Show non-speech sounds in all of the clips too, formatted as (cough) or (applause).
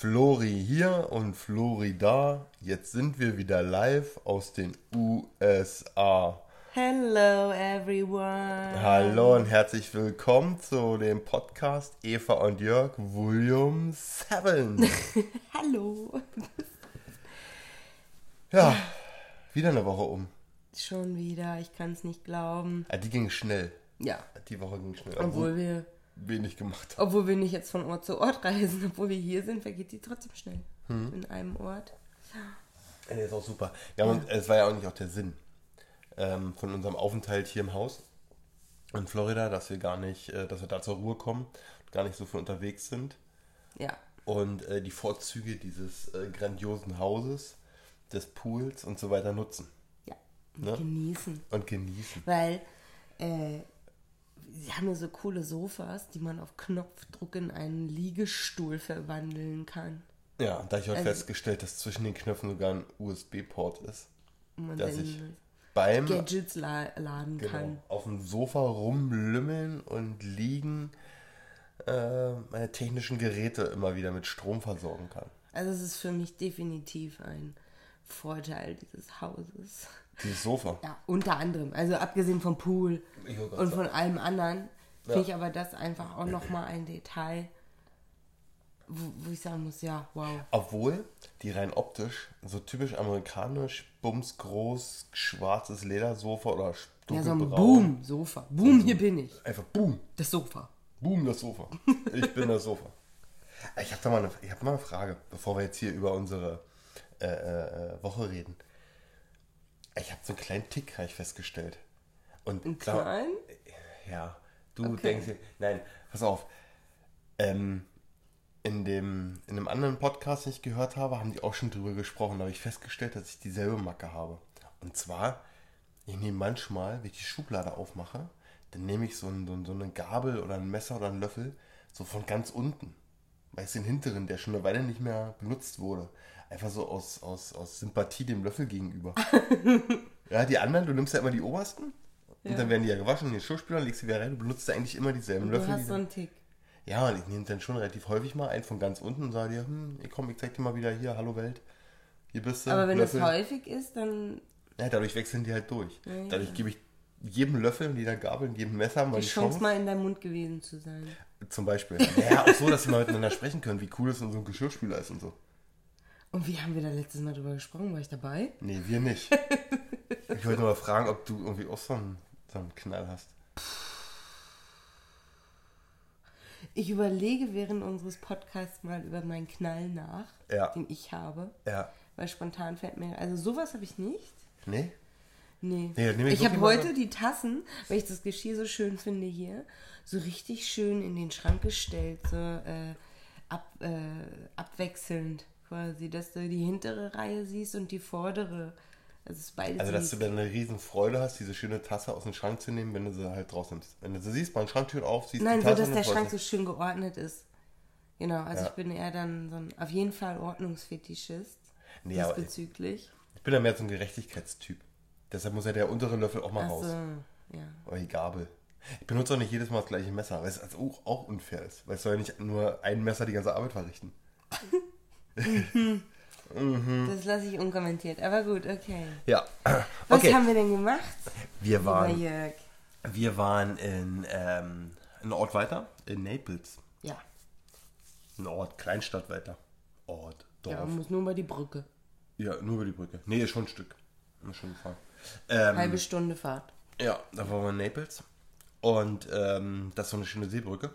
Flori hier und Flori da. Jetzt sind wir wieder live aus den USA. Hello everyone. Hallo und herzlich willkommen zu dem Podcast Eva und Jörg Volume 7. (laughs) Hallo. Ja, wieder eine Woche um. Schon wieder, ich kann es nicht glauben. Ja, die ging schnell. Ja, Die Woche ging schnell. obwohl wir, wenig gemacht haben. obwohl wir nicht jetzt von Ort zu Ort reisen, obwohl wir hier sind, vergeht die trotzdem schnell. Hm. In einem Ort. Ja, ist auch super. Wir haben, uns- Es war ja auch nicht auch der Sinn ähm, von unserem Aufenthalt hier im Haus in Florida, dass wir gar nicht, äh, dass wir da zur Ruhe kommen, gar nicht so viel unterwegs sind Ja, und äh, die Vorzüge dieses äh, grandiosen Hauses, des Pools und so weiter nutzen ja. Ne? Genießen. und genießen. Weil, äh, sie haben ja so coole Sofas, die man auf Knopfdruck in einen Liegestuhl verwandeln kann. Ja, da ich heute Also- festgestellt, dass zwischen den Knöpfen sogar ein USB-Port ist, dass ich beim Gadgets la laden genau, kann. auf dem Sofa rumlümmeln und liegen äh, meine technischen Geräte immer wieder mit Strom versorgen kann. Also es ist für mich definitiv ein Vorteil dieses Hauses. Dieses Sofa. Ja, unter anderem. Also abgesehen vom Pool und von allem anderen, finde Ja. ich aber das einfach auch nochmal ein Detail, wo, wo ich sagen muss, ja, wow. Obwohl die rein optisch so typisch amerikanisch, bumsgroß, schwarzes Ledersofa oder Ja, so ein dunkelbraun. Boom-Sofa. Boom, hier bin ich. Einfach boom, Das Sofa. boom das Sofa. Ich bin das Sofa. (laughs) Ich habe da mal eine, ich hab mal eine Frage, bevor wir jetzt hier über unsere äh, äh, Woche reden. Ich habe so einen kleinen Tick, habe ich festgestellt. Und Ein sag mal, klein? Ja, du Okay. denkst dir, nein, pass auf. Ähm, in, dem, in einem anderen Podcast, den ich gehört habe, haben die auch schon drüber gesprochen. Da habe ich festgestellt, dass ich dieselbe Macke habe. Und zwar, ich nehme manchmal, wenn ich die Schublade aufmache, dann nehme ich so, ein, so eine Gabel oder ein Messer oder einen Löffel so von ganz unten. Weißt du, den hinteren, der schon eine Weile nicht mehr benutzt wurde. Einfach so aus, aus, aus Sympathie dem Löffel gegenüber. (laughs) ja, die anderen, du nimmst ja immer die obersten. Und Ja. dann werden die ja gewaschen in den Geschirrspüler, legst sie wieder rein. Du benutzt ja eigentlich immer dieselben Du Löffel. hast die so einen Tick. ja, und ich nehme dann schon relativ häufig mal einen von ganz unten und sage dir, hm, ich komm, ich zeig dir mal wieder hier, hallo Welt. Hier bist du. Aber wenn Löffel. das häufig ist, dann ja, dadurch wechseln die halt durch. Ja, ja. Dadurch gebe ich jedem Löffel und jeder Gabel und jedem Messer mal die die, Chance Chance. mal in deinem Mund gewesen zu sein. Zum Beispiel. Ja, auch so, dass sie mal miteinander sprechen können, wie cool es in so einem Geschirrspüler ist und so. Und wie haben wir da letztes Mal drüber gesprochen? War ich dabei? Nee, wir nicht. ich wollte nur mal fragen, ob du irgendwie auch so einen, so einen Knall hast. Ich überlege während unseres Podcasts mal über meinen Knall nach, Ja. den ich habe. Ja. Weil spontan fällt mir. Also sowas habe ich nicht. Nee? Nee. Nee, ich ich habe heute die Tassen, weil ich das Geschirr so schön finde hier, so richtig schön in den Schrank gestellt, so äh, ab, äh, abwechselnd quasi, dass du die hintere Reihe siehst und die vordere. Also Also, dass du dann eine riesen Freude hast, diese schöne Tasse aus dem Schrank zu nehmen, wenn du sie halt draus nimmst. Wenn du sie siehst, mal Schranktür auf, siehst Nein, die so Tasse dass und der Schrank so schön geordnet ist. Genau, also Ja. ich bin eher dann so ein, auf jeden Fall Ordnungsfetischist. Nee, diesbezüglich. du. Ich bin ja mehr so ein Gerechtigkeitstyp. Deshalb muss ja der untere Löffel auch mal Achso, raus. ja. Oder die Gabel. Ich benutze auch nicht jedes Mal das gleiche Messer, weil es also auch, auch unfair ist. Weil es soll ja nicht nur ein Messer die ganze Arbeit verrichten. (laughs) Das lasse ich unkommentiert. Aber gut, okay. Ja. Was Okay. haben wir denn gemacht? Wir waren, Jörg. wir waren in ähm, einen Ort weiter, in Naples. Ja. Ein Ort, Kleinstadt weiter. Ort, Ja, Dorf. man muss nur über die Brücke. Ja, nur über die Brücke. Nee, ist schon ein Stück. Ist schon gefahren. Ähm, Halbe Stunde Fahrt. Ja, da waren wir in Naples. Und ähm, das ist so eine schöne Seebrücke,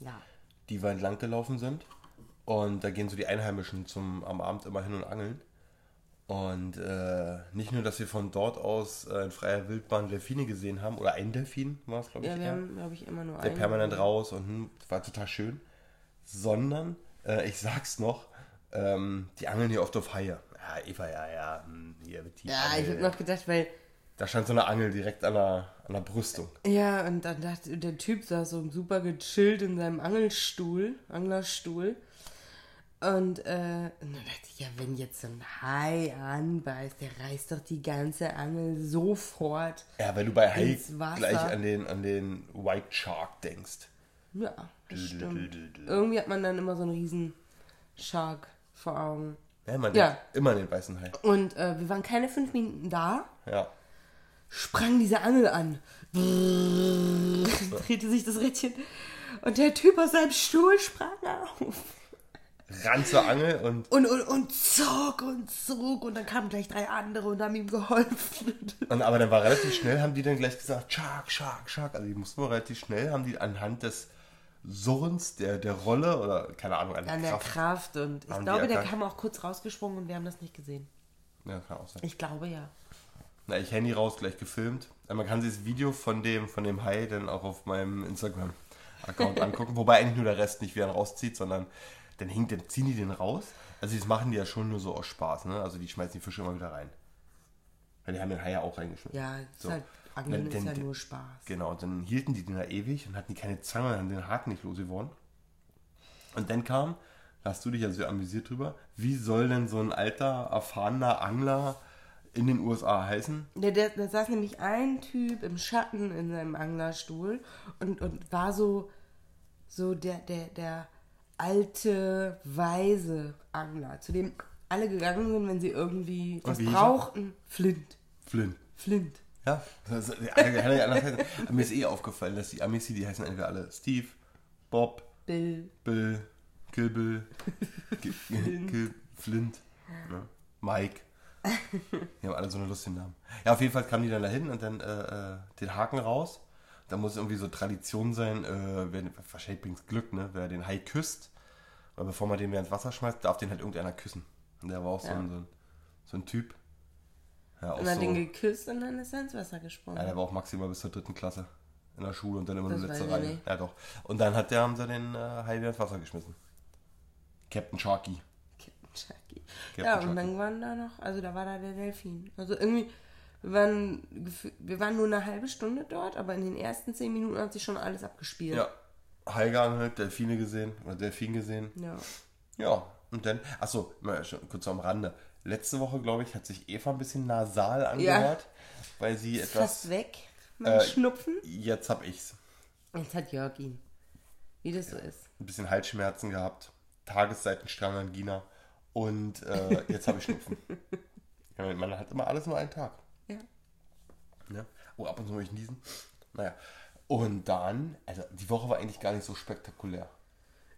Ja. die wir entlang gelaufen sind. Und da gehen so die Einheimischen zum, am Abend immer hin und angeln. Und äh, nicht nur, dass wir von dort aus äh, in freier Wildbahn Delfine gesehen haben, oder ein Delfin war es, glaube ich. Ja, wir eher. haben, glaube ich, immer nur der einen. permanent raus und hm, war total schön. Sondern, äh, ich sag's noch, ähm, die angeln hier oft auf Haie. Ja, Eva, ja, ja, hm, hier mit Ja, ich habe noch gedacht, weil. Da stand so eine Angel direkt an der, an der Brüstung. Ja, und dann dachte der Typ saß so super gechillt in seinem Angelstuhl, Anglerstuhl. Und, äh, und dann dachte ich, ja, wenn jetzt so ein Hai anbeißt, der reißt doch die ganze Angel sofort. Ja, weil du bei Hai gleich an den, an den White Shark denkst. Ja, das stimmt. Irgendwie hat man dann immer so einen riesen Shark vor Augen. Ja, man Ja. immer den weißen Hai. Und äh, wir waren keine fünf Minuten da, Ja. sprang diese Angel an. drehte sich das Rädchen und der Typ aus seinem Stuhl sprang auf. Ran zur Angel und, Und, und, und zog und zog und dann kamen gleich drei andere und haben ihm geholfen. und aber dann war relativ schnell, haben die dann gleich gesagt, Shark, Shark, Shark. Also die mussten wohl relativ schnell, haben die anhand des Surrens, der, der Rolle oder keine Ahnung, an der An der Kraft. Kraft und ich glaube, der kam auch kurz rausgesprungen und wir haben das nicht gesehen. Ja, kann auch sein. Ich glaube ja. Na, ich Handy raus, gleich gefilmt. Man kann sich das Video von dem, von dem Hai dann auch auf meinem Instagram-Account (laughs) angucken. Wobei eigentlich nur der Rest nicht, wie er ihn rauszieht, sondern dann hinkt, dann ziehen die den raus. Also das machen die ja schon nur so aus Spaß, ne? Also die schmeißen die Fische immer wieder rein. Weil die haben den Hai ja auch reingeschmissen. Ja, So. ist halt, Angeln Wenn- ist denn- ja nur Spaß. Genau, und dann hielten die den da ewig und hatten die keine Zange und haben den Haken nicht losgeworden. Und dann kam, da hast du dich ja so amüsiert drüber, wie soll denn so ein alter, erfahrener Angler in den USA heißen? Da, da, da saß nämlich ein Typ im Schatten in seinem Anglerstuhl und, und war so, so der, der, der alte, weise Angler, zu dem alle gegangen sind, wenn sie irgendwie was brauchten. Flint. Flynn. Flint. Ja. Aber mir ist eh aufgefallen, dass die Amis die heißen entweder alle Steve, Bob, Bill. Bill, Kill Bill, Ki- Kill Flint, ne? Mike. Die haben alle so eine lustigen Namen. Ja, auf jeden Fall kamen die dann dahin und dann äh, äh, den Haken raus. Da muss irgendwie so Tradition sein, äh, wer, wahrscheinlich bringt's Glück, ne? Wer den Hai küsst, weil bevor man den wieder ins Wasser schmeißt, darf den halt irgendeiner küssen. Und der war auch Ja. so, ein, so ein Typ. Ja, Und hat so, den geküsst und dann ist er ins Wasser gesprungen. ja, der war auch maximal bis zur dritten Klasse in der Schule und dann immer Das nur letzte Reihe. nicht. Ja, doch. Und dann hat der, haben sie den äh, Hai wieder ins Wasser geschmissen. Captain Sharky. Captain Chucky. Captain Ja, Chucky. und dann waren da noch, also da war da der Delfin. Also irgendwie, wir waren, wir waren nur eine halbe Stunde dort, aber in den ersten zehn Minuten hat sich schon alles abgespielt. Ja. Hai geangelt, Delfine gesehen, oder Delfin gesehen. Ja. Ja, und dann, achso, mal schon kurz am Rande. Letzte Woche, glaube ich, hat sich Eva ein bisschen nasal angehört, weil sie Ist etwas. fast weg, mein Äh, Schnupfen. Jetzt hab ich's. Jetzt hat Jörg ihn. Wie das so ist. Ein bisschen Halsschmerzen gehabt, Tagesseitenstrangangina und äh, (laughs) jetzt habe ich Schnupfen. Ja, man hat immer alles nur einen Tag. Ja. Ne? Oh, ab und zu muss ich niesen. Naja. Und dann, also die Woche war eigentlich gar nicht so spektakulär.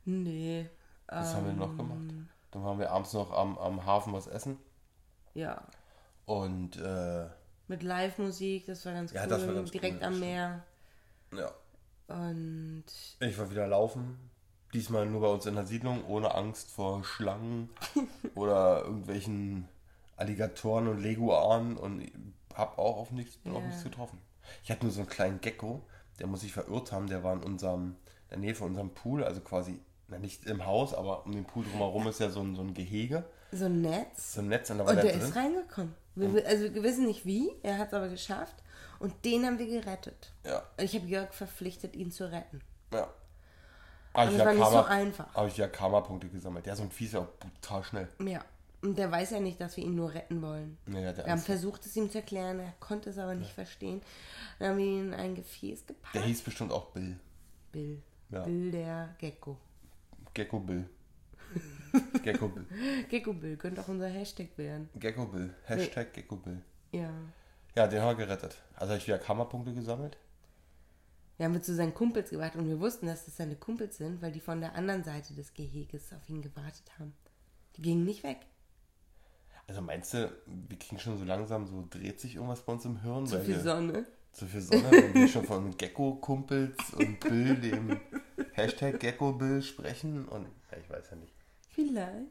Nee. Was haben wir noch gemacht? Dann waren wir abends noch am, am Hafen was essen. Ja. Und äh, Mit Live-Musik, das war ganz Ja, cool. das war ganz Direkt cool, am Meer. ja, Und ich war wieder laufen. Diesmal nur bei uns in der Siedlung, ohne Angst vor Schlangen (laughs) oder irgendwelchen Alligatoren und Leguanen und hab auch auf nichts, bin auf Ja. nichts getroffen. Ich hatte nur so einen kleinen Gecko, der muss sich verirrt haben, der war in unserem, in der Nähe von unserem Pool, also quasi, na nicht im Haus, aber um den Pool drumherum ist ja so ein, so ein Gehege, so ein Netz. so ein Netz und da war Und der, der drin. ist reingekommen. Wir, also wir wissen nicht wie, er hat es aber geschafft. Und den haben wir gerettet. Ja, Ich habe Jörg verpflichtet, ihn zu retten. ja. Habe Und ich, das ja war nicht so einfach. hab ich ja Karma-Punkte gesammelt. Der ist so ein ja auch brutal schnell. Ja. Und der weiß ja nicht, dass wir ihn nur retten wollen. Nee, der, Wir haben Angst. versucht, es ihm zu erklären, er konnte es aber nicht verstehen. Dann haben wir ihn in ein Gefäß gepackt. der hieß bestimmt auch Bill. Bill. Ja. Bill der Gecko. Gecko (laughs) Bill. Gecko Bill. Gecko Bill könnte auch unser Hashtag werden. Gecko Bill. Hashtag Gecko Bill. Ja. Ja, den haben wir gerettet. Also habe ich wieder Karma-Punkte gesammelt. Wir haben zu seinen Kumpels gewartet und wir wussten, dass das seine Kumpels sind, weil die von der anderen Seite des Geheges auf ihn gewartet haben. Die gingen nicht weg. Also meinst du, wir kriegen schon so langsam, so dreht sich irgendwas bei uns im Hirn? Zu weil viel Sonne. Zu viel Sonne, wenn wir schon von Gecko-Kumpels und Bill, dem (laughs) Hashtag Gecko Bill sprechen und ja, ich weiß ja nicht. Vielleicht.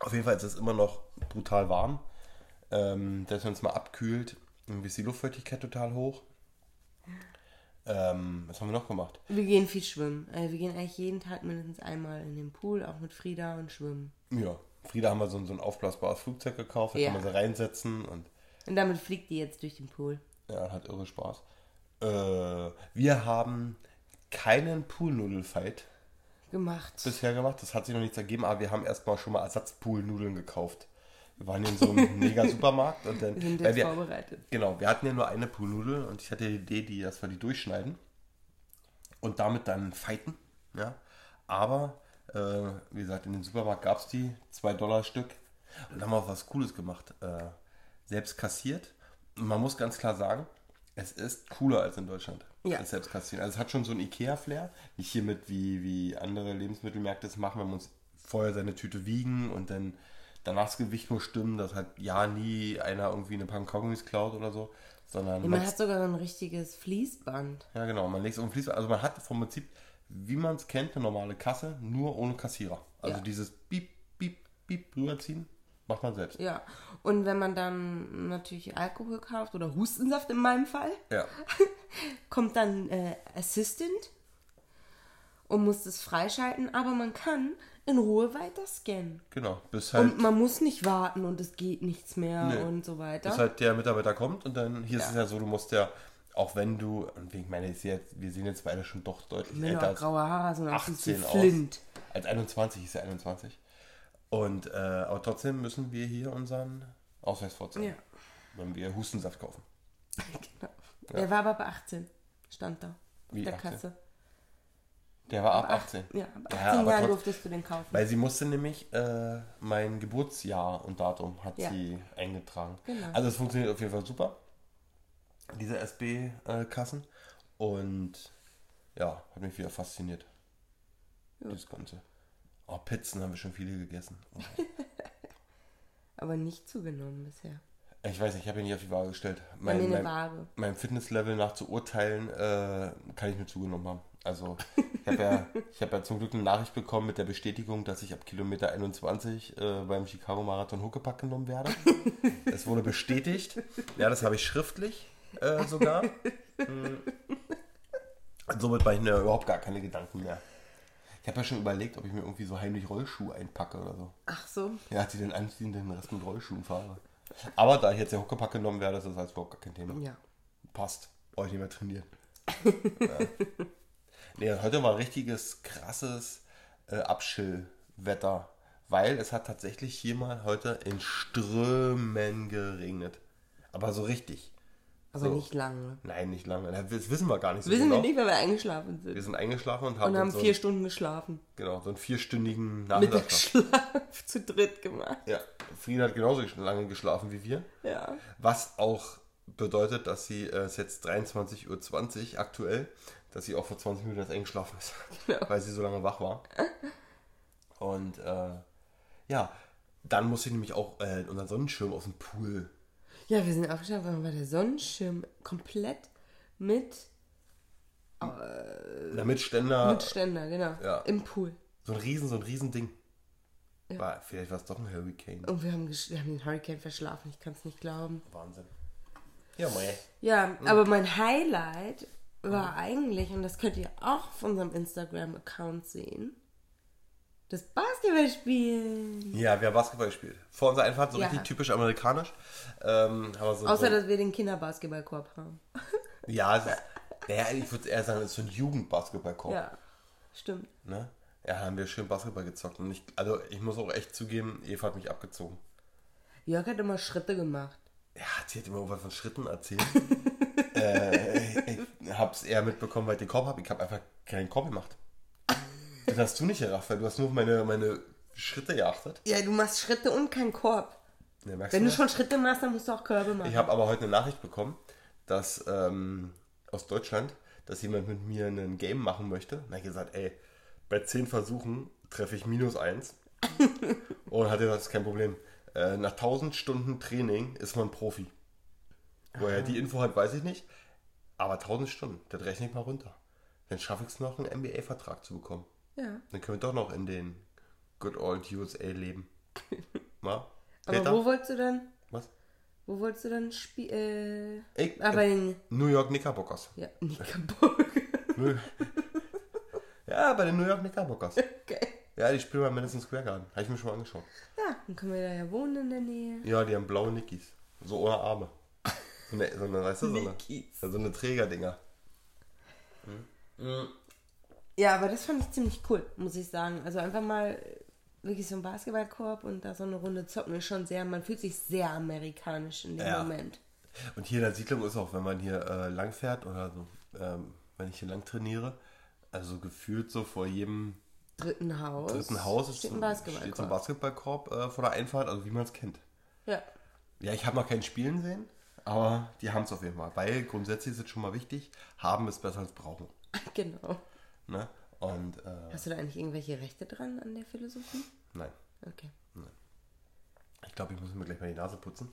Auf jeden Fall ist es immer noch brutal warm. Ähm, dass wir uns mal abkühlt, irgendwie ist die Luftfeuchtigkeit total hoch. Ähm, was haben wir noch gemacht? Wir gehen viel schwimmen. Also wir gehen eigentlich jeden Tag mindestens einmal in den Pool, auch mit Frieda und schwimmen. Ja, Frieda haben wir so, ein- so ein aufblasbares Flugzeug gekauft, da Ja. kann man sie reinsetzen und Und damit fliegt die jetzt durch den Pool. ja, hat irre Spaß. Äh, wir haben keinen Poolnudelfight Gemacht. bisher gemacht, das hat sich noch nichts ergeben, aber wir haben erstmal schon mal Ersatzpoolnudeln gekauft. Wir waren in so einem (laughs) mega Supermarkt und dann, Wir sind jetzt wir, vorbereitet. genau, wir hatten ja nur eine Poolnudel und ich hatte die Idee, die, dass wir die durchschneiden und damit dann fighten, ja. Aber Äh, wie gesagt, in den Supermarkt gab es die, 2 Dollar Stück. Und haben auch was Cooles gemacht. Äh, selbst kassiert. Und man muss ganz klar sagen, es ist cooler als in Deutschland. Ja. Das selbst kassieren. Also es hat schon so ein Ikea-Flair. Nicht hiermit wie, wie andere Lebensmittelmärkte es machen, wenn wir uns vorher seine Tüte wiegen und dann danach das Gewicht nur stimmen, dass halt ja nie einer irgendwie eine Packung Kaugummis klaut oder so. Sondern Ja, man man hat sogar so ein richtiges Fließband. ja, genau. Man legt es den Fließband. Also man hat vom Prinzip, wie man es kennt, eine normale Kasse, nur ohne Kassierer. Also Ja. dieses Piep, Piep, Piep rüberziehen, macht man selbst. Ja. Und wenn man dann natürlich Alkohol kauft oder Hustensaft in meinem Fall, Ja. (laughs) kommt dann äh, Assistant und muss das freischalten, aber man kann in Ruhe weiter scannen. Genau. Bis halt, Und man muss nicht warten und es geht nichts mehr Nee. und so weiter. bis halt der Mitarbeiter kommt und dann, hier ist Ja. es ja so, du musst ja, auch wenn du, und ich meine, wir sehen jetzt beide schon doch deutlich du älter als, graue Haare auch 18 aus. Flint. als 21, ist ja 21. Und, äh, aber trotzdem müssen wir hier unseren Ausweis vorzeigen, Ja. wenn wir Hustensaft kaufen. (laughs) Genau. Der war aber bei 18, stand da. Wie der 18? Kasse. Der war ab 18. Ja, ab 18 Ja, aber Jahren durftest du den kaufen. Weil sie musste nämlich äh, mein Geburtsjahr und Datum hat Ja. sie eingetragen. Genau. Also es funktioniert auf jeden Fall super, diese SB-Kassen. Und ja, hat mich wieder fasziniert. Das Ganze. Oh, Pizzen haben wir schon viele gegessen. Oh. (laughs) aber nicht zugenommen bisher. Ich weiß nicht, ich habe ihn nicht auf die Waage gestellt. Mein, eine mein, Waage. meinem Fitnesslevel nach zu urteilen, äh, kann ich mir zugenommen haben. Also ich habe ja, (laughs) ich hab ja zum Glück eine Nachricht bekommen mit der Bestätigung, dass ich ab Kilometer 21 äh, beim Chicago Marathon Huckepack genommen werde. (laughs) Es wurde bestätigt. Ja, das habe ich schriftlich äh, sogar. Hm. Und somit mache ich mir überhaupt gar keine Gedanken mehr. Ich habe ja schon überlegt, ob ich mir irgendwie so heimlich Rollschuhe einpacke oder so. Ach so. Ja, die den anziehen, den Rest mit Rollschuhen fahre. Aber da ich jetzt der Huckepack genommen werde, ist das halt überhaupt gar kein Thema. Ja. Passt. Brauche ich nicht mehr trainieren. ja. (laughs) Nee, heute war richtiges, krasses äh, Abschillwetter. Weil es hat tatsächlich hier mal heute in Strömen geregnet. Aber so richtig. Aber So. nicht lange. Nein, nicht lange. Das wissen wir gar nicht so Wissen genau. wir nicht, weil wir eingeschlafen sind. Wir sind eingeschlafen und haben, Und haben so, vier Stunden geschlafen. genau, so einen vierstündigen Nachmittagsschlaf. Mittagsschlaf (laughs) zu dritt gemacht. Ja, Frieda hat genauso lange geschlafen wie wir. Ja. Was auch bedeutet, dass sie, äh, es ist jetzt 23.20 Uhr aktuell, dass sie auch vor 20 Minuten erst eingeschlafen ist, (laughs) Genau. weil sie so lange wach war. Und äh, ja, dann musste ich nämlich auch äh, unseren Sonnenschirm aus dem Pool. Ja, wir sind aufgestanden, dann war der Sonnenschirm komplett mit, Damit Ständer, mit Ständer, genau. Ja. Im Pool. so ein riesen, so ein riesen Ding. War, vielleicht war es doch ein Hurricane. Und wir haben, wir haben den Hurricane verschlafen, ich kann es nicht glauben. Wahnsinn. Ja, mei. Ja, aber mein Highlight war eigentlich, und das könnt ihr auch auf unserem Instagram-Account sehen, das Basketballspielen. Ja, wir haben Basketball gespielt. Vor unserer Einfahrt so Ja. richtig typisch amerikanisch. Ähm, so, Außer, so, dass wir den Kinderbasketballkorb haben. ja, ist, naja, ich würde eher sagen, es ist so ein Jugendbasketballkorb. Ja, stimmt. Ne? Ja, haben wir schön Basketball gezockt. Und ich, also ich muss auch echt zugeben, Eva hat mich abgezogen. Jörg hat immer Schritte gemacht. Ja, sie hat immer irgendwas von Schritten erzählt. (laughs) äh, ich hab's eher mitbekommen, weil ich den Korb habe. Ich habe einfach keinen Korb gemacht. Das hast du nicht gerafft, weil du hast nur auf meine, meine Schritte geachtet. Ja, du machst Schritte und keinen Korb. Merkst Wenn du das? schon Schritte machst, dann musst du auch Körbe machen. Ich habe aber heute eine Nachricht bekommen, dass ähm, aus Deutschland, dass jemand mit mir ein Game machen möchte. Und er hat gesagt, ey, bei 10 Versuchen treffe ich minus 1. (laughs) Und hat gesagt, das ist kein Problem. Äh, nach 1000 Stunden Training ist man Profi. Woher die Info hat, weiß ich nicht. Aber 1000 Stunden, das rechne ich mal runter. Dann schaffe ich es noch, einen NBA-Vertrag zu bekommen. Ja. Dann können wir doch noch in den Good Old USA leben. (laughs) Na? Aber Peter? wo wolltest du dann? Was? Wo wolltest du dann spielen? Äh, Ich, aber äh, in. New York Knickerbockers. Ja, (laughs) Nickerburg. Nö. (laughs) ja, bei den New York Knickerbockers. okay. Ja, die spielen bei Madison Square Garden. Habe ich mir schon mal angeschaut. Ja, dann können wir da ja wohnen in der Nähe. Ja, die haben blaue Nickies. So ohne Arme. So eine, so eine weißt du, so eine, so eine Trägerdinger. Ja, aber das fand ich ziemlich cool, muss ich sagen. Also einfach mal wirklich so ein Basketballkorb und da so eine Runde zocken ist schon sehr, man fühlt sich sehr amerikanisch in dem Ja. Moment. Und hier in der Siedlung ist auch, wenn man hier äh, lang fährt oder so, ähm, wenn ich hier lang trainiere, also gefühlt so vor jedem dritten Haus. dritten Haus ist steht ein steht so ein Basketballkorb. Basketballkorb äh, vor der Einfahrt, also wie man es kennt. Ja. Ja, ich habe noch kein Spielen sehen, aber die haben es auf jeden Fall. Weil grundsätzlich ist es schon mal wichtig, haben ist besser als brauchen. (laughs) Genau. Ne? Und äh, Hast du da eigentlich irgendwelche Rechte dran an der Philosophie? nein, Okay. ich glaube, ich muss mir gleich mal die Nase putzen.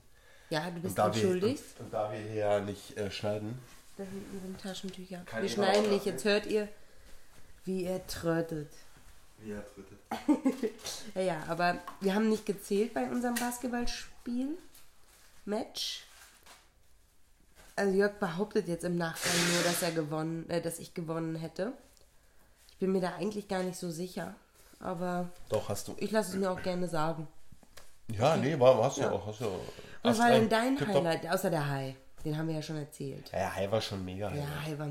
Ja, du bist entschuldigt. und, und da wir hier ja nicht äh, schneiden, Da hinten sind Taschentücher. Keine Wir schneiden nicht. Jetzt hört ihr, wie er trötet. wie er dritte. (laughs) Ja, ja, aber wir haben nicht gezählt bei unserem Basketballspiel. Match. Also Jörg behauptet jetzt im Nachgang nur, dass er gewonnen, äh, dass ich gewonnen hätte. Ich bin mir da eigentlich gar nicht so sicher. Aber Doch, hast du. ich lasse es mir auch gerne sagen. Ja, nee, war, hast du Ja. auch. Hast du, Was war denn dein Highlight, außer der Hai? Den haben wir ja schon erzählt. Ja, ja, Hai war schon mega. Der Highlight. Hai war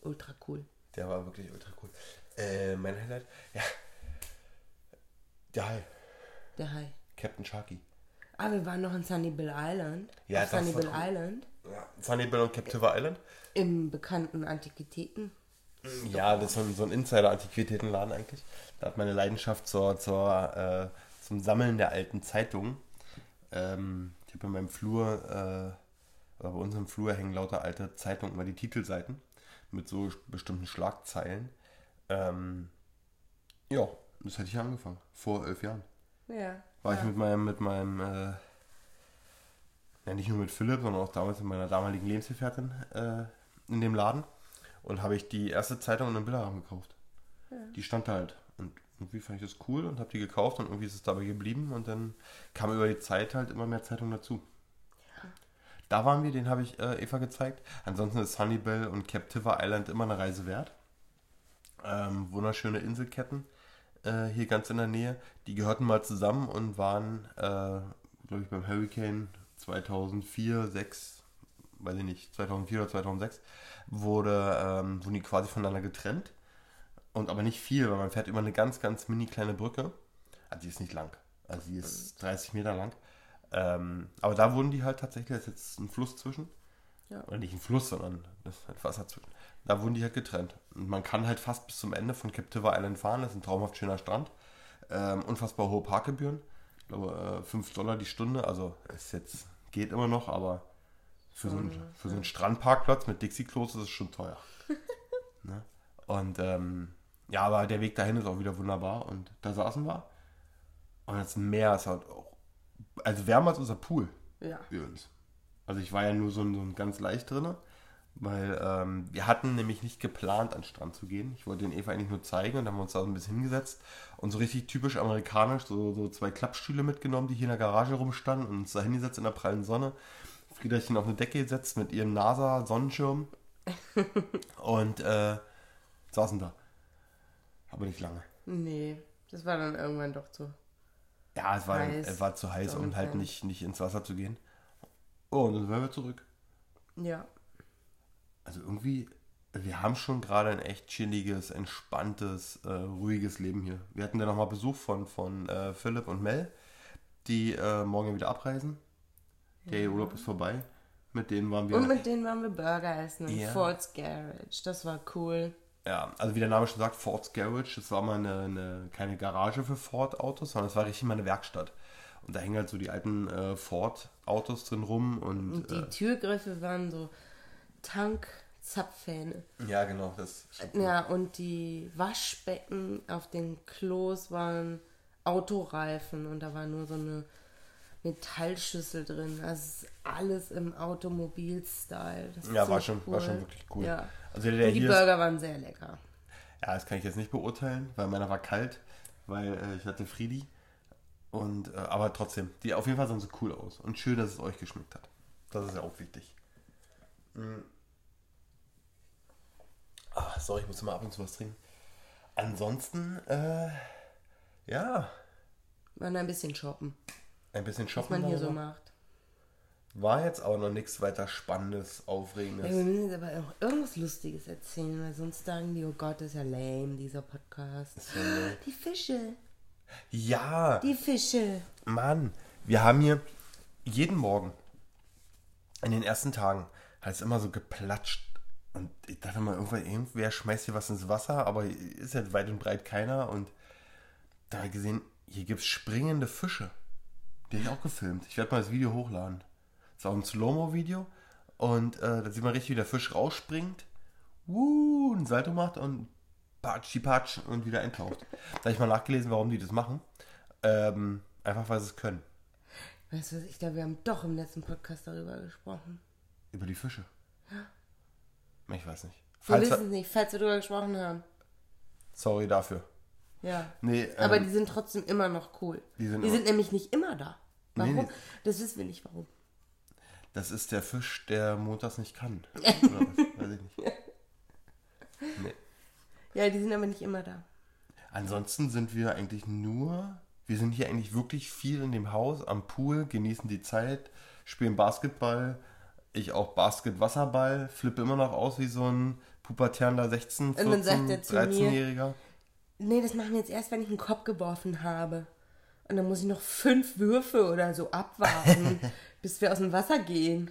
ultra cool. Der war wirklich ultra cool. Äh, mein Highlight? Ja. Der Hai. Der Hai. Captain Sharky. Ah, wir waren noch in Sunnybill Island. Ja, Auf das war Sunnybill cool. Island. Ja. Sunnybill und Captiva Island. Im bekannten Antiquitäten. Ja, das ist so ein, so ein Insider-Antiquitätenladen eigentlich. Da hat meine Leidenschaft zur, zur, äh, zum Sammeln der alten Zeitungen. Ähm, ich habe in meinem Flur, äh, bei uns im Flur hängen lauter alte Zeitungen, immer die Titelseiten mit so bestimmten Schlagzeilen. Ähm, ja, das hätte ich angefangen, vor elf Jahren. Ja. War ich mit meinem, mit meinem, äh, ja nicht nur mit Philipp, sondern auch damals mit meiner damaligen Lebensgefährtin äh, in dem Laden und habe ich die erste Zeitung in einem Bilderrahmen gekauft. Die stand da halt und irgendwie fand ich das cool und habe die gekauft und irgendwie ist es dabei geblieben und dann kam über die Zeit halt immer mehr Zeitungen dazu. Da waren wir, den habe ich äh, Eva gezeigt. Ansonsten ist Sunnybell und Captiva Island immer eine Reise wert. Ähm, wunderschöne Inselketten äh, hier ganz in der Nähe. Die gehörten mal zusammen und waren, äh, glaube ich, beim Hurricane 2004, 6, weiß ich nicht, 2004 oder 2006, wurde, ähm, wurden die quasi voneinander getrennt. Und aber nicht viel, weil man fährt über eine ganz, ganz mini kleine Brücke. Also die ist nicht lang. Also die ist 30 Meter lang. Ähm, aber da wurden die halt tatsächlich, da ist jetzt ein Fluss zwischen. Ja. Oder nicht ein Fluss, sondern das ist halt Wasser zwischen. Da wurden die halt getrennt. Und man kann halt fast bis zum Ende von Captiva Island fahren. Das ist ein traumhaft schöner Strand. Ähm, unfassbar hohe Parkgebühren. Ich glaube, äh, 5 Dollar die Stunde. Also es jetzt geht immer noch, aber für so, einen, für so einen Strandparkplatz mit Dixie-Klos ist es schon teuer. (laughs) ne? Und ähm, ja, aber der Weg dahin ist auch wieder wunderbar. Und da saßen wir. Und das Meer ist halt auch, also wärmer als unser Pool Ja. für uns. Also ich war ja nur so ein, so ein ganz leicht drinne, weil ähm, wir hatten nämlich nicht geplant, an den Strand zu gehen. Ich wollte den Eva eigentlich nur zeigen und dann haben wir uns da so ein bisschen hingesetzt und so richtig typisch amerikanisch so, so zwei Klappstühle mitgenommen, die hier in der Garage rumstanden und uns da hingesetzt in der prallen Sonne. Friederchen auf eine Decke gesetzt mit ihrem NASA-Sonnenschirm (laughs) und äh, saßen da. Aber nicht lange. Nee, das war dann irgendwann doch zu. Ja, es war, Heiß. es war zu heiß, um halt nicht, nicht ins Wasser zu gehen. Oh, und dann waren wir zurück. Ja. Also irgendwie, wir haben schon gerade ein echt chilliges, entspanntes, äh, ruhiges Leben hier. Wir hatten ja nochmal Besuch von, von äh, Philipp und Mel, die äh, morgen wieder abreisen. Der Urlaub ist vorbei. Mit denen waren wir. Und mit denen waren wir Burger essen im Ja. Forts Garage. Das war cool. ja, also wie der Name schon sagt, Ford's Garage. Das war mal eine, eine keine Garage für Ford-Autos, sondern es war richtig mal eine Werkstatt. Und da hängen halt so die alten äh, Ford-Autos drin rum und. Und die äh, Türgriffe waren so Tank-Zapfhähne. ja, genau, das cool. Ja, und die Waschbecken auf den Klos waren Autoreifen und da war nur so eine Metallschüssel drin. Das ist alles im Automobil-Style. Ja, war ziemlich schon, war schon wirklich cool. Ja. Also der Und die hier ist, Burger waren sehr lecker. Ja, das kann ich jetzt nicht beurteilen, weil meiner war kalt, weil äh, ich hatte Friedi. Und, äh, aber trotzdem, die auf jeden Fall sahen so cool aus. Und schön, dass es euch geschmeckt hat. Das ist ja auch wichtig. Mm. Ah, sorry, ich muss mal ab und zu was trinken. Ansonsten, äh, ja, Waren ein bisschen shoppen, ein bisschen was shoppen. man hier war so macht. War jetzt aber noch nichts weiter Spannendes, Ja, Aufregendes. wir müssen jetzt aber auch irgendwas Lustiges erzählen, weil sonst sagen die, oh Gott, das ist ja lame, dieser Podcast. Die Fische, Ja, die Fische. Mann, wir haben hier jeden Morgen in den ersten Tagen hat es immer so geplatscht Und ich dachte mal, irgendwann, irgendwer schmeißt hier was ins Wasser, aber ist ja weit und breit keiner. Und da habe ich gesehen, hier gibt es springende Fische. Die habe ich auch gefilmt. Ich werde mal das Video hochladen. Das ist auch ein Slow-Mo-Video. Und äh, da sieht man richtig, wie der Fisch rausspringt, wuh, einen Salto macht und patschi patsch und wieder eintaucht. Da habe ich mal nachgelesen, warum die das machen. Ähm, einfach, weil sie es können. Weißt du was, ich glaube, wir haben doch im letzten Podcast darüber gesprochen. Über die Fische. Ja. Ich weiß nicht. Wir Falls, wissen es nicht, falls wir darüber gesprochen haben. sorry dafür. Ja. Nee, Aber ähm, die sind trotzdem immer noch cool. die sind die sind nämlich nicht immer da. Warum? Nee. Das wissen wir nicht, warum. Das ist der Fisch, der montags nicht kann. (laughs) Oder was? Weiß ich nicht. Nee. Ja, die sind aber nicht immer da. Ansonsten sind wir eigentlich nur, wir sind hier eigentlich wirklich viel in dem Haus, am Pool, genießen die Zeit, spielen Basketball. Ich auch Basket, Wasserball, flippe immer noch aus wie so ein pubertärender 16, dann sagt 14, er zu mir- 13-Jähriger. Nee, das machen wir jetzt erst, wenn ich einen Kopf geworfen habe. Und dann muss ich noch fünf Würfe oder so abwarten, (laughs) bis wir aus dem Wasser gehen.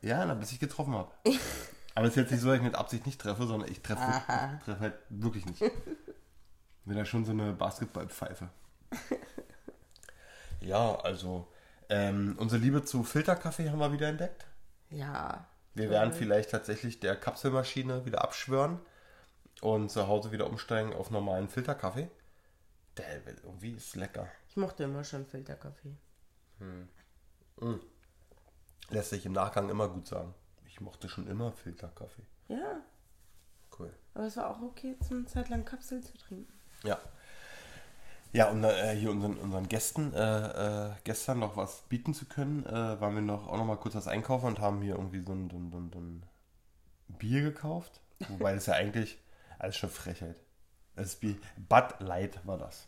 Ja, na, bis ich getroffen habe. (laughs) Aber es ist jetzt nicht so, dass ich mit Absicht nicht treffe, sondern ich treffe, ich treffe halt wirklich nicht. (laughs) Bin ja schon so eine Basketballpfeife. Ja, also ähm, unsere Liebe zu Filterkaffee haben wir wieder entdeckt. Ja. Wir werden vielleicht tatsächlich der Kapselmaschine wieder abschwören und zu Hause wieder umsteigen auf normalen Filterkaffee. Der irgendwie ist lecker. Ich mochte immer schon Filterkaffee. Lässt sich im Nachgang immer gut sagen. Ich mochte schon immer Filterkaffee. Ja. Cool. Aber es war auch okay, jetzt eine Zeit lang Kapsel zu trinken. Ja. Ja, um äh, hier unseren, unseren Gästen äh, äh, gestern noch was bieten zu können, äh, waren wir noch auch noch mal kurz was einkaufen und haben hier irgendwie so ein, so ein, so ein, so ein Bier gekauft. Wobei das ja eigentlich alles schon Frechheit. Das Bier, Bud Light war das.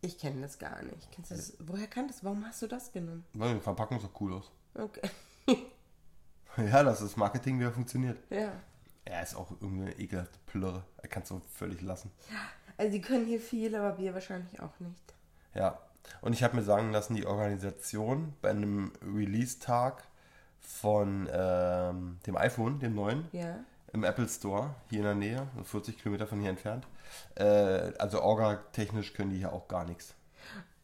Ich kenne das gar nicht. Kennst du das? Woher kanntest du? Warum hast du das genommen? Weil die Verpackung sah cool aus. Okay. (laughs) Ja, das Marketing wieder funktioniert. Ja. Er ist auch irgendeine ekelhafte Plörre. Er kann es so völlig lassen. Also die können hier viel, aber Bier wahrscheinlich auch nicht. Ja. Und ich habe mir sagen lassen, die Organisation bei einem Release-Tag von ähm, dem iPhone, dem neuen, Ja. Im Apple Store, hier in der Nähe, so 40 Kilometer von hier entfernt. Äh, also orga-technisch können die hier auch gar nichts.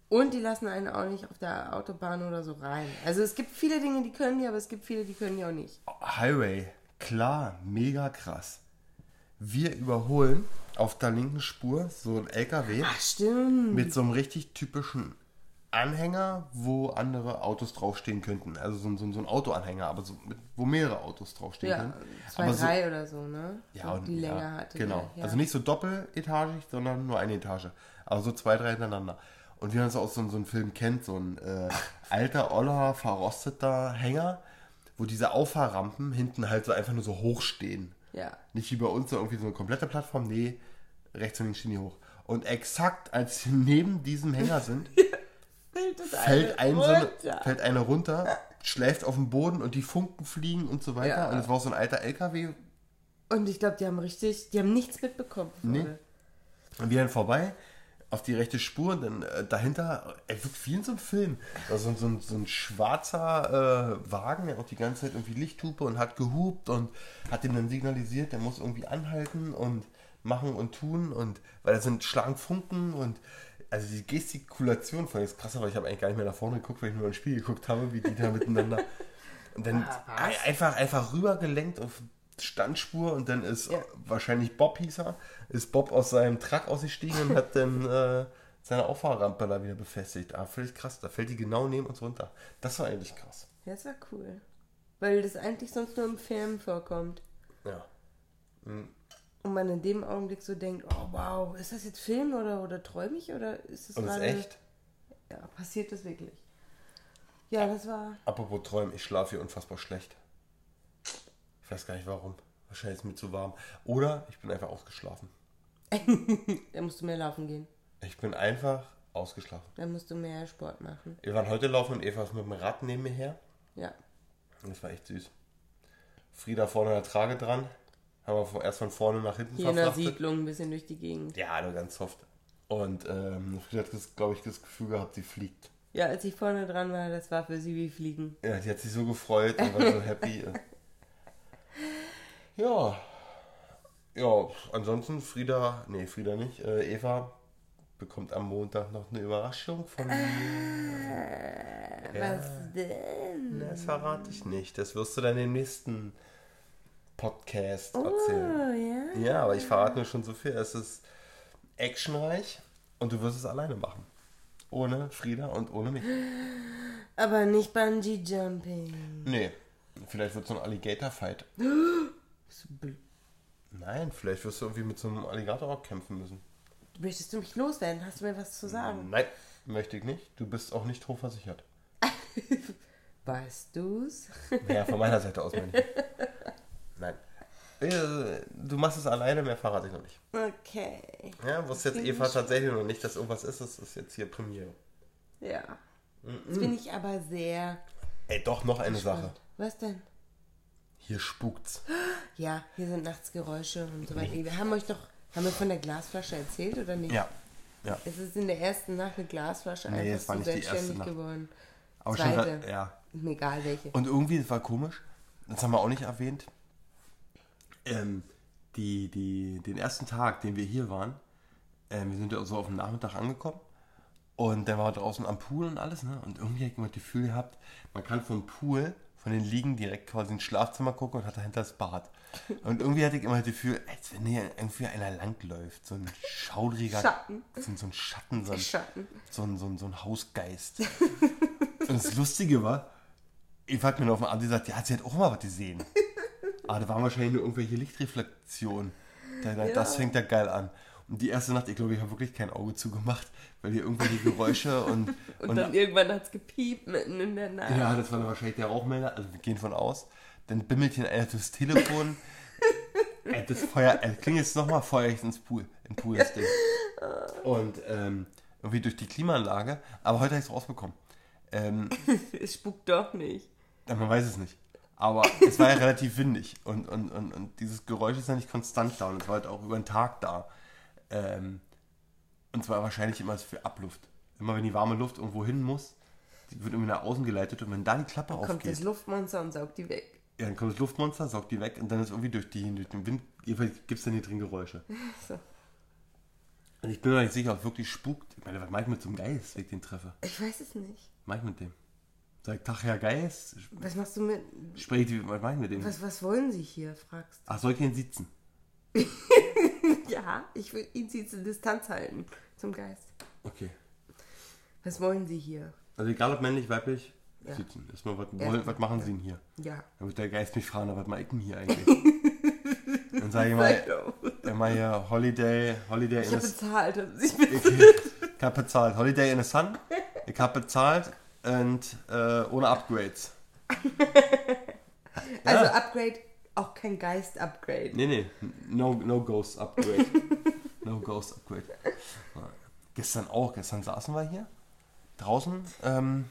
Und die lassen einen auch nicht auf der Autobahn oder so rein. Also es gibt viele Dinge, die können die, aber es gibt viele, die können die auch nicht. Highway, klar, mega krass. Wir überholen auf der linken Spur so ein LKW Ach, mit so einem richtig typischen Anhänger, wo andere Autos draufstehen könnten. Also so, ein- so, so ein Autoanhänger, aber so mit, wo mehrere Autos draufstehen Ja, können. zwei, aber so, drei oder so, ne? ja, so, und, die Länge ja, hatte. Genau. ja. Also nicht so doppeletagig, sondern nur eine Etage. Also so zwei, drei hintereinander. Und wie man es aus so, so einem Film kennt, so ein äh, alter, oller, verrosteter Hänger, wo diese Auffahrrampen hinten halt so einfach nur so hoch stehen. Ja. Nicht wie bei uns so irgendwie so eine komplette Plattform, nee, rechts und links stehen die hoch. Und exakt als wir neben diesem Hänger sind, (laughs) Fällt, das fällt, ein eine so eine, runter. fällt eine runter, schläft auf dem Boden und die Funken fliegen und so weiter. Ja. Und es war so ein alter LKW. Und ich glaube, die haben richtig, die haben nichts mitbekommen. Nee. Und wir dann vorbei auf die rechte Spur und dann äh, dahinter, er wirkt wie in so einem Film. Da so, ein- so, ein- schwarzer äh, Wagen, der auch die ganze Zeit irgendwie Lichthupe und hat gehupt und hat ihm dann signalisiert, der muss irgendwie anhalten und machen und tun und weil da sind schlagen Funken und also die Gestikulation fand ich krass, aber ich habe eigentlich gar nicht mehr nach vorne geguckt, weil ich nur ins Spiel geguckt habe, wie die da miteinander (laughs) und dann Ah, einfach einfach rübergelenkt auf Standspur und dann ist Ja. wahrscheinlich Bob hieß er, ist Bob aus seinem Truck ausgestiegen und hat (laughs) dann äh, seine Auffahrrampe da wieder befestigt. Ah, völlig krass, da fällt die genau neben uns runter. Das war eigentlich krass. Ja, das war cool. Weil das eigentlich sonst nur im Film vorkommt. Ja. Und man in dem Augenblick so denkt, oh wow, ist das jetzt Film oder, oder träume ich oder ist das Und das ist gerade... echt. Ja, passiert das wirklich. Ja, das war... Apropos Träumen, ich schlafe hier unfassbar schlecht. Ich weiß gar nicht warum. Wahrscheinlich ist mir zu warm. Oder ich bin einfach ausgeschlafen. (laughs) Da musst du mehr laufen gehen. Ich bin einfach ausgeschlafen. Da musst du mehr Sport machen. Wir waren heute laufen und Eva ist mit dem Rad neben mir her. Ja. Und das war echt süß. Frieda vorne an der Trage dran. Haben wir von- erst von vorne nach hinten Hier in der. Siedlung ein bisschen durch die Gegend. Ja, nur ganz soft. Und ähm, Frieda hat, glaube ich, das Gefühl gehabt, sie fliegt. Ja, als ich vorne dran war, das war für sie wie Fliegen. Ja, die hat sich so gefreut und war so (laughs) happy. Ja. Ja, ansonsten Frieda, nee, Frieda nicht, äh, Eva bekommt am Montag noch eine Überraschung von mir. Ja. Was denn? Das verrate ich nicht. Das wirst du dann im nächsten Podcast Oh, erzählen. ja. Ja, aber ich verrate nur schon so viel. Es ist actionreich und du wirst es alleine machen. Ohne Frieda und ohne mich. Aber nicht Bungee Jumping. Nee, vielleicht wird so ein Alligator-Fight. Nein, vielleicht wirst du irgendwie mit so einem Alligator auch kämpfen müssen. Möchtest du mich loswerden? Hast du mir was zu sagen? Nein, möchte ich nicht. Du bist auch nicht hochversichert. (laughs) Weißt du's? Ja, von meiner Seite aus meine ich. (laughs) Du machst es alleine, mehr verrate ich noch nicht. Okay. Ja, wusste jetzt Eva tatsächlich noch nicht, dass irgendwas ist. Das ist jetzt hier Premiere. Ja. Jetzt bin ich aber sehr. Ey, doch, noch eine gespannt. Sache. Was denn? Hier spukt's. Ja, hier sind nachts Geräusche und so weiter. Wir haben euch doch. Haben wir von der Glasflasche erzählt oder nicht? Ja. Ja. Es ist in der ersten Nacht eine Glasflasche Nee, einfach war so nicht die erste selbstständig geworden. Aber schon, Zweite. ja. Mir egal welche. Und irgendwie, das war komisch, das haben wir auch nicht erwähnt, ähm, die, die, den ersten Tag, den wir hier waren, ähm, wir sind ja so auf den Nachmittag angekommen und dann war draußen am Pool und alles, ne? Und irgendwie ich immer das Gefühl gehabt, man kann vom Pool, von den Liegen direkt quasi ins Schlafzimmer gucken und hat dahinter das Bad. Und irgendwie hatte ich immer das Gefühl, als wenn hier irgendwie einer langläuft, so ein schaudriger Schatten. So, ein- so ein Schatten, so ein, Schatten. so ein, so ein, so ein Hausgeist. Und das Lustige war, Eva hat mir noch auf dem Abend gesagt, ja, sie hat auch mal was gesehen. Aber da waren wahrscheinlich nur irgendwelche Lichtreflexionen. Da, da, Das fängt ja geil an. Und die erste Nacht, ich glaube, ich habe wirklich kein Auge zugemacht, weil hier irgendwelche Geräusche (laughs) und, Und, dann irgendwann hat es gepiept mitten in der Nacht. ja, das war dann wahrscheinlich der Rauchmelder, also wir gehen von aus. Dann bimmelt hier einer durchs Telefon. (laughs) Ey, das Feuer, ey, klingt jetzt nochmal Feuer ich ins Pool, in Pool das Ding. (laughs) Und ähm, irgendwie durch die Klimaanlage, aber heute habe ich es rausbekommen. Ähm, Es spukt doch nicht. Ja, man weiß es nicht. Aber es war ja relativ windig und, und, und, und dieses Geräusch ist ja nicht konstant da und es war halt auch über den Tag da. Ähm, und zwar wahrscheinlich immer für Abluft. Immer wenn die warme Luft irgendwo hin muss, die wird irgendwie nach außen geleitet und wenn da die Klappe Kommt aufgeht, das Luftmonster und saugt die weg. ja, dann kommt das Luftmonster, saugt die weg und dann ist irgendwie durch, die, durch den Wind, jedenfalls gibt es dann hier drin Geräusche. (laughs) So. Und ich bin mir nicht sicher, ob es wirklich spukt. Ich meine, was mache ich mit so einem Geist, wenn ich den treffe? Ich weiß es nicht. Was mache ich mit dem? Sag ich, Tag, Herr Geist? Was machst du mit. Sprech ich, was mache ich mit dem? Was, was wollen sie hier, fragst Ach, soll ich ihn sitzen? du? (laughs) Ja, ich will ihn sie zur Distanz halten zum Geist. Okay. Was wollen sie hier? Also egal ob männlich, weiblich, Ja. sitzen. Erstmal, was, Ja. wollen, was machen sie denn hier? Ja. Dann wird der Geist mich fragen, was mache ich denn hier eigentlich? (laughs) Dann sage ich mal, immer hier Holiday, Holiday Ich in habe the bezahlt. haben sie bezahlt. Okay. Ich (laughs) habe bezahlt. Holiday in the Sun. Ich habe bezahlt und äh, ohne Upgrades. (laughs) Also Upgrade, auch kein Geist-Upgrade. Nee, nee. No, no Ghost Upgrade. (laughs) no Ghost Upgrade. Gestern auch. Gestern saßen wir hier draußen ähm,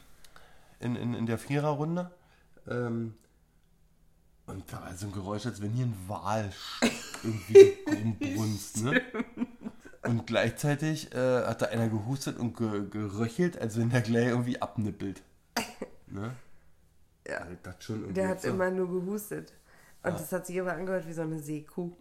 in, in, in der Viererrunde. Ähm, und da war so ein Geräusch, als wenn hier ein Wal (laughs) irgendwie rumbrunst. Ne? Und gleichzeitig äh, hat da einer gehustet und ge geröchelt, als wenn der gleich irgendwie abnippelt. (laughs) Ne? Ja. Also das schon irgendwie Der hat so. immer nur gehustet. Und das hat sich immer angehört wie so eine Seekuh.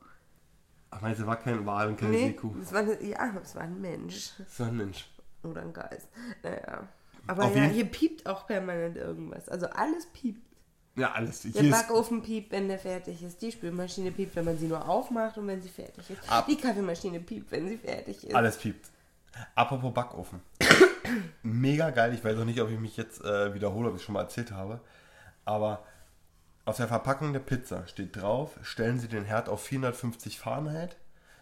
Ach, meinst du, war kein Wal und keine Nee, Seekuh? das war eine, ja, das war ein Mensch. Das war ein Mensch. Oder ein Geist. Naja. Aber Auf ja, jeden- hier piept auch permanent irgendwas. Also alles piept. Ja, alles. Hier Der ist, Backofen piept, wenn der fertig ist. Die Spülmaschine piept, wenn man sie nur aufmacht und wenn sie fertig ist. Ab- Die Kaffeemaschine piept, wenn sie fertig ist. alles piept. Apropos Backofen. (coughs) Mega geil. Ich weiß auch nicht, ob ich mich jetzt äh, wiederhole, ob ich schon mal erzählt habe. Aber auf der Verpackung der Pizza steht drauf, stellen Sie den Herd auf 450 Fahrenheit,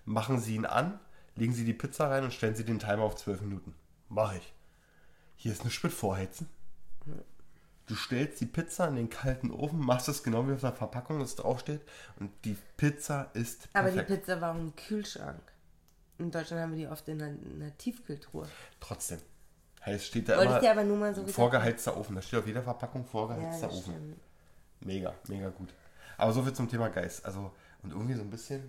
machen Sie ihn an, legen Sie die Pizza rein und stellen Sie den Timer auf 12 Minuten. Mache ich. Hier ist nichts mit Vorheizen. Du stellst die Pizza in den kalten Ofen, machst es genau wie auf der Verpackung es draufsteht und die Pizza ist Aber perfekt. die Pizza war im Kühlschrank. In Deutschland haben wir die oft in einer, in einer Tiefkühltruhe. Trotzdem. Heißt, steht da Wollte immer aber nur mal so vorgeheizter Ofen. Da steht auf jeder Verpackung Ja, vorgeheizter das Ofen. stimmt. Mega, mega gut. Aber so viel zum Thema Geist. Also, und irgendwie so ein bisschen,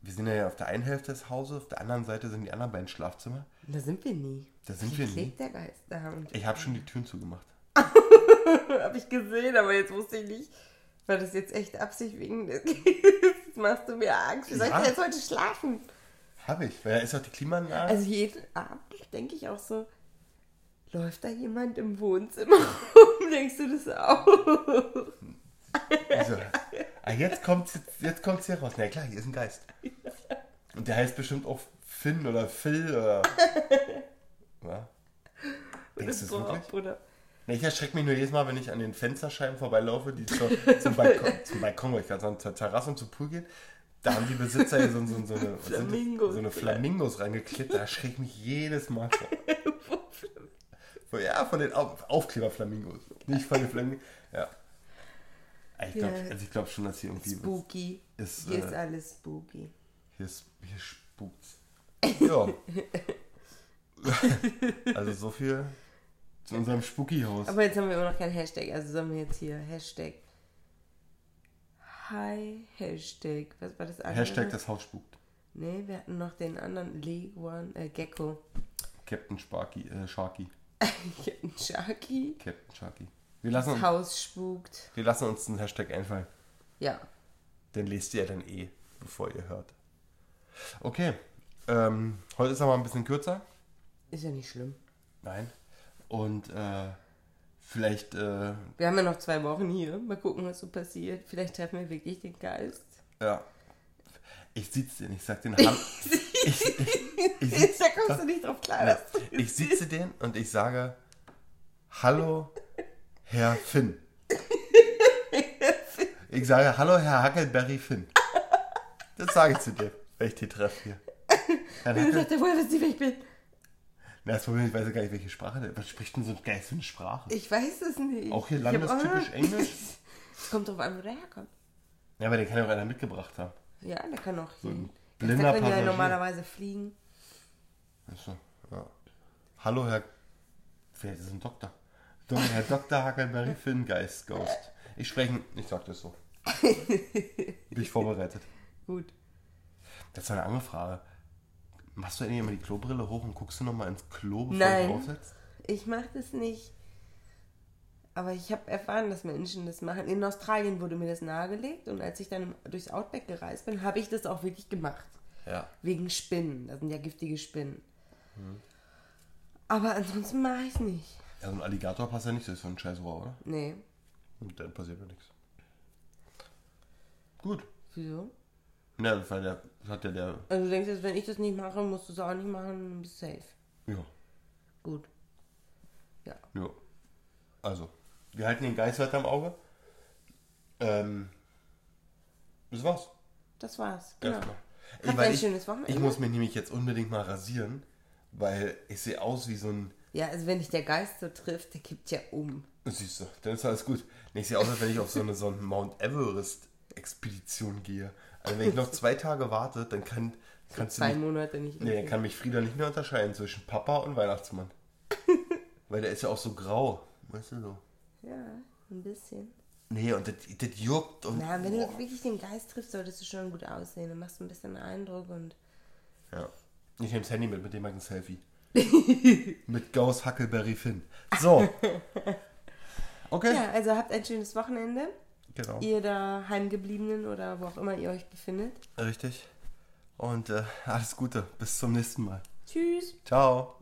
wir sind ja auf der einen Hälfte des Hauses, auf der anderen Seite sind die anderen beiden Schlafzimmer. Da sind wir nie. Da sind Hier wir nie. der Geist da. Ich habe schon die Türen zugemacht. (laughs) (laughs) habe ich gesehen, aber jetzt wusste ich nicht, war das jetzt echt Absicht wegen des (laughs) machst du mir Angst. Wie soll ich denn jetzt heute schlafen? Hab ich. Weil da ist auch die Klimaanlage. Also jeden Abend denke ich auch so, läuft da jemand im Wohnzimmer (laughs) rum? Denkst du das auch? Also, ah, jetzt kommt's, jetzt, jetzt kommt's hier raus. Na klar, hier ist ein Geist. Und der heißt bestimmt auch Finn oder Phil oder. Ja. Denkst du es wirklich? Bob, oder? Ne, ich erschrecke mich nur jedes Mal, wenn ich an den Fensterscheiben vorbeilaufe, die zur, (laughs) zum Balkon, zum Balkon, wollte ich gerade sagen, zur Terrasse und zur Pool gehen. Da haben die Besitzer hier so, so, so, eine? Flamingos. so eine Flamingos reingeklebt. Da erschrecke ich mich jedes Mal vor. (laughs) Von- Ja, von den Auf Aufkleber-Flamingos. Nicht von den Flamingos. Ja. Ich glaube Ja. also ich glaub schon, dass hier irgendwie. Spooky. Ist, Hier äh, ist alles spooky. Hier, ist, hier spukt's. Ja. (laughs) also so viel zu unserem Spooky-Haus. Aber jetzt haben wir immer noch kein Hashtag. Also sollen wir jetzt hier Hashtag. Hi, Hashtag. Was war das andere? Hashtag das Haus spukt. Nee, wir hatten noch den anderen Leguan, äh, Gecko. Captain Sparky, äh, Sharky. (laughs) Sharky. Captain Sharky. Wir lassen, Das uns, Haus spukt. wir lassen uns einen Hashtag einfallen. Ja. Den lest ihr dann eh, bevor ihr hört. Okay. Ähm, heute ist aber ein bisschen kürzer. Ist ja nicht schlimm. Nein. Und äh, vielleicht, äh, Wir haben ja noch zwei Wochen hier. Mal gucken, was so passiert. Vielleicht treffen wir wirklich den Geist. ja. Ich sitze den, ich sag den (laughs) Hallo. ich, ich, ich, sitz, da kommst du nicht drauf klar. Du- ich sitze den und ich sage Hallo, Herr Finn. Ich sage Hallo, Herr Huckleberry Finn. Das sage ich zu dir, wenn ich die treffe hier. Herr Huckle- sagt er, woher wisst ihr, wer ich bin? Na, das Problem ich weiß ja gar nicht, welche Sprache der. Was spricht denn so ein Geist für eine Sprache? Ich weiß es nicht. Auch hier landestypisch Englisch? (laughs) Es kommt drauf an, wo der herkommt. Ja, aber den kann ja auch einer mitgebracht haben. Ja, der kann auch hier. ein Der blinder kann ja Passagier. normalerweise fliegen. Achso, ja. Hallo, Herr. Vielleicht ist es ein Doktor. Doch, Herr Dr. Huckleberry Finn Geist Ghost. Ich spreche. Ich sag das so. (laughs) Bin ich vorbereitet. Gut. Das ist eine andere Frage. Machst du eigentlich immer die Klobrille hoch und guckst du nochmal ins Klo, bevor Nein. du aufsetzt? Ich mache das nicht. Aber ich habe erfahren, dass Menschen das machen. In Australien wurde mir das nahegelegt und als ich dann durchs Outback gereist bin, habe ich das auch wirklich gemacht. Ja. Wegen Spinnen. Das sind ja giftige Spinnen. Mhm. Aber ansonsten mache ich es nicht. Ja, so ein Alligator passt ja nicht, das ist so ein scheiß Rohr, oder? Nee. Und dann passiert ja nichts. Gut. Wieso? Ja, weil der das hat ja der. Also du denkst jetzt, wenn ich das nicht mache, musst du es auch nicht machen, dann bist du safe. Ja. Gut. Ja. Ja. Also, wir halten den Geist weiter im Auge. Ähm. Das war's. Das war's. Genau. Erstmal. Weil ein ich, schönes Wochenende? ich muss mich nämlich jetzt unbedingt mal rasieren, weil ich sehe aus wie so ein. Ja, also wenn dich der Geist so trifft, der kippt ja um. Siehst du, dann ist alles gut. Nee, ich sehe aus, als wenn ich auf so eine, so eine Mount Everest-Expedition gehe. Also wenn ich noch zwei Tage warte, dann kann, kannst du Zwei Monate nicht. nee, dann kann mich Frieda nicht mehr unterscheiden zwischen Papa und Weihnachtsmann. (laughs) Weil der ist ja auch so grau. Weißt du so? Ja, ein bisschen. Nee, und das, das juckt und. Na, wenn boah. du wirklich den Geist triffst, solltest du schon gut aussehen. Dann machst du ein bisschen Eindruck und. Ja. Ich nehme das Handy mit, mit dem mache ich ein Selfie. (laughs) mit Gauss Huckleberry Finn. So. (laughs) Okay. Ja, also habt ein schönes Wochenende. Genau. Ihr da Heimgebliebenen oder wo auch immer ihr euch befindet. Richtig. Und äh, alles Gute. Bis zum nächsten Mal. Tschüss. Ciao.